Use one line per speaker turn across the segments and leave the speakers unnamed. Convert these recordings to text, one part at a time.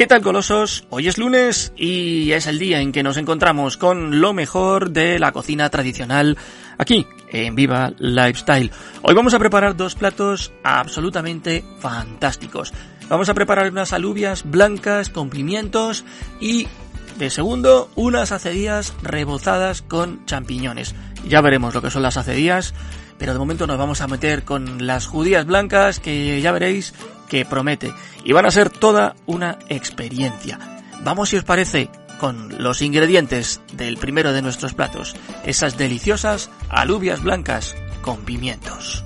¿Qué tal colosos? Hoy es lunes y es el día en que nos encontramos con lo mejor de la cocina tradicional aquí en Viva Lifestyle. Hoy vamos a preparar dos platos absolutamente fantásticos. Vamos a preparar unas alubias blancas con pimientos y de segundo unas acedías rebozadas con champiñones. Ya veremos lo que son las acedías, pero de momento nos vamos a meter con las judías blancas que ya veréis que promete y van a ser toda una experiencia. Vamos si os parece con los ingredientes del primero de nuestros platos, esas deliciosas alubias blancas con pimientos.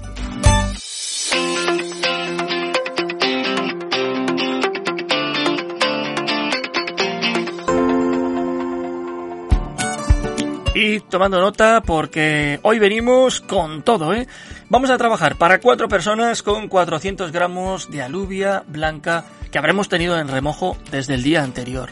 Y tomando nota porque hoy venimos con todo, ¿eh? Vamos a trabajar para cuatro personas con 400 gramos de alubia blanca que habremos tenido en remojo desde el día anterior.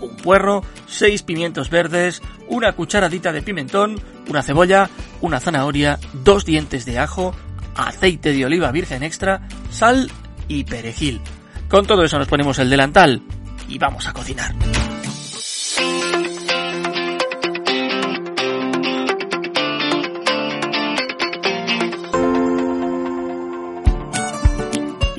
Un puerro, seis pimientos verdes, una cucharadita de pimentón, una cebolla, una zanahoria, dos dientes de ajo, aceite de oliva virgen extra, sal y perejil. Con todo eso nos ponemos el delantal y vamos a cocinar.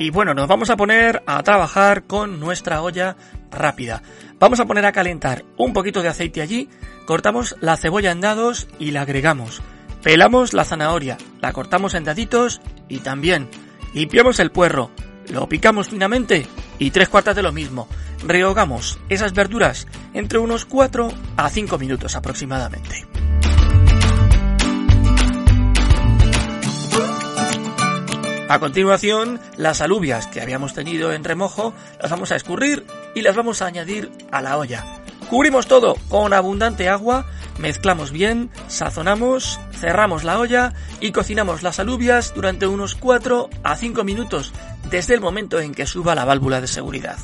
Y bueno, nos vamos a poner a trabajar con nuestra olla rápida. Vamos a poner a calentar un poquito de aceite allí, cortamos la cebolla en dados y la agregamos. Pelamos la zanahoria, la cortamos en daditos y también limpiamos el puerro, lo picamos finamente y tres cuartas de lo mismo. Rehogamos esas verduras entre unos 4 a 5 minutos aproximadamente. A continuación, las alubias que habíamos tenido en remojo las vamos a escurrir y las vamos a añadir a la olla. Cubrimos todo con abundante agua, mezclamos bien, sazonamos, cerramos la olla y cocinamos las alubias durante unos 4 a 5 minutos desde el momento en que suba la válvula de seguridad.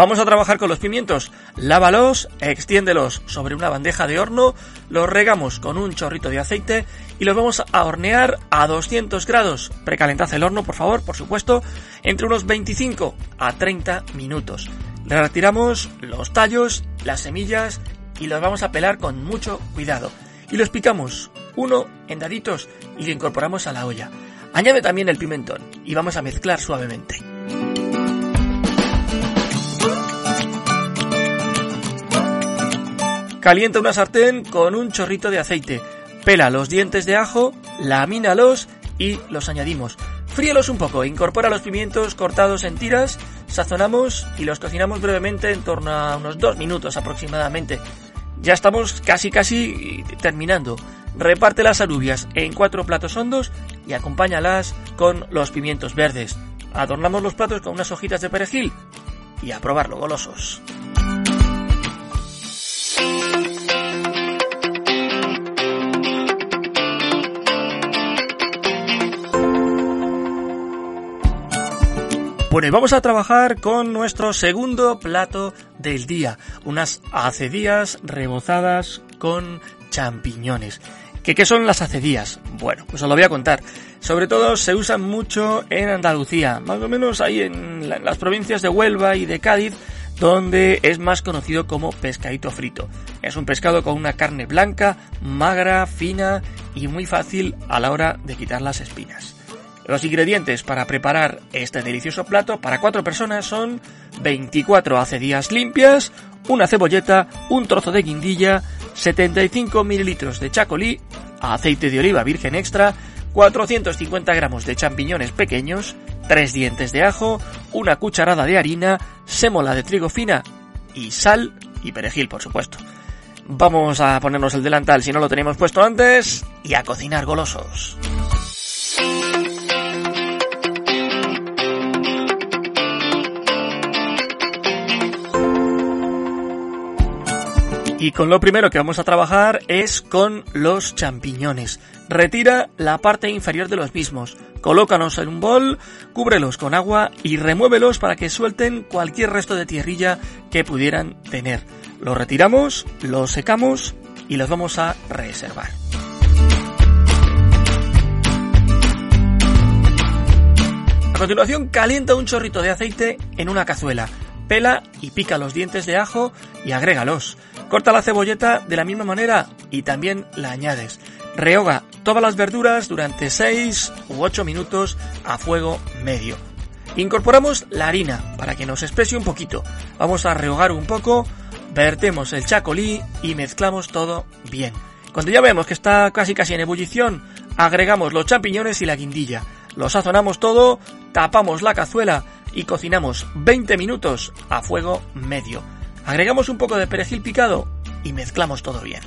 Vamos a trabajar con los pimientos. Lávalos, extiéndelos sobre una bandeja de horno, los regamos con un chorrito de aceite y los vamos a hornear a 200 grados. Precalentad el horno, por favor, por supuesto, entre unos 25 a 30 minutos. Retiramos los tallos, las semillas y los vamos a pelar con mucho cuidado. Y los picamos uno en daditos y lo incorporamos a la olla. Añade también el pimentón y vamos a mezclar suavemente. Calienta una sartén con un chorrito de aceite. Pela los dientes de ajo, lamínalos y los añadimos. Fríelos un poco, incorpora los pimientos cortados en tiras, sazonamos y los cocinamos brevemente en torno a unos dos minutos aproximadamente. Ya estamos casi casi terminando. Reparte las alubias en cuatro platos hondos y acompáñalas con los pimientos verdes. Adornamos los platos con unas hojitas de perejil y a probarlo golosos. Bueno, vamos a trabajar con nuestro segundo plato del día, unas acedías rebozadas con champiñones. ¿Qué, ¿Qué son las acedías? Bueno, pues os lo voy a contar. Sobre todo se usan mucho en Andalucía, más o menos ahí en las provincias de Huelva y de Cádiz, donde es más conocido como pescadito frito. Es un pescado con una carne blanca, magra, fina y muy fácil a la hora de quitar las espinas. Los ingredientes para preparar este delicioso plato para cuatro personas son 24 acedías limpias, una cebolleta, un trozo de guindilla, 75 mililitros de chacolí, aceite de oliva virgen extra, 450 gramos de champiñones pequeños, 3 dientes de ajo, una cucharada de harina, sémola de trigo fina y sal y perejil, por supuesto. Vamos a ponernos el delantal si no lo teníamos puesto antes y a cocinar golosos. Y con lo primero que vamos a trabajar es con los champiñones. Retira la parte inferior de los mismos, colócanos en un bol, cúbrelos con agua y remuévelos para que suelten cualquier resto de tierrilla que pudieran tener. Los retiramos, los secamos y los vamos a reservar. continuación calienta un chorrito de aceite en una cazuela. Pela y pica los dientes de ajo y agrégalos. Corta la cebolleta de la misma manera y también la añades. Rehoga todas las verduras durante 6 u 8 minutos a fuego medio. Incorporamos la harina para que nos espese un poquito. Vamos a rehogar un poco, vertemos el chacolí y mezclamos todo bien. Cuando ya vemos que está casi casi en ebullición, agregamos los champiñones y la guindilla. Lo sazonamos todo, tapamos la cazuela y cocinamos 20 minutos a fuego medio. Agregamos un poco de perejil picado y mezclamos todo bien.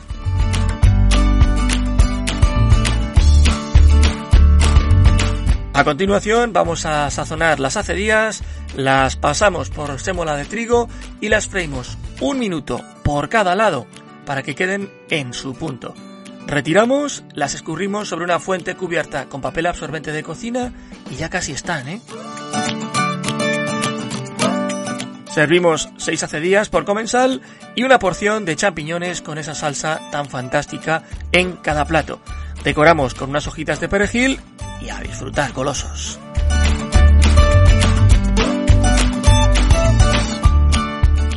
A continuación vamos a sazonar las acedías, las pasamos por sémola de trigo y las freímos un minuto por cada lado para que queden en su punto. Retiramos, las escurrimos sobre una fuente cubierta con papel absorbente de cocina y ya casi están, ¿eh? Servimos 6 acedías por comensal y una porción de champiñones con esa salsa tan fantástica en cada plato. Decoramos con unas hojitas de perejil y a disfrutar golosos.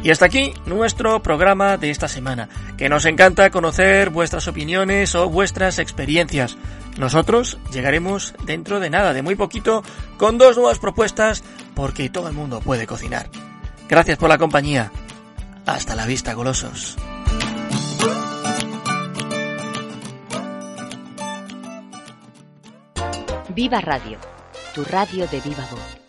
Y hasta aquí nuestro programa de esta semana, que nos encanta conocer vuestras opiniones o vuestras experiencias. Nosotros llegaremos dentro de nada, de muy poquito, con dos nuevas propuestas, porque todo el mundo puede cocinar. Gracias por la compañía. Hasta la vista, golosos.
Viva Radio, tu radio de viva voz.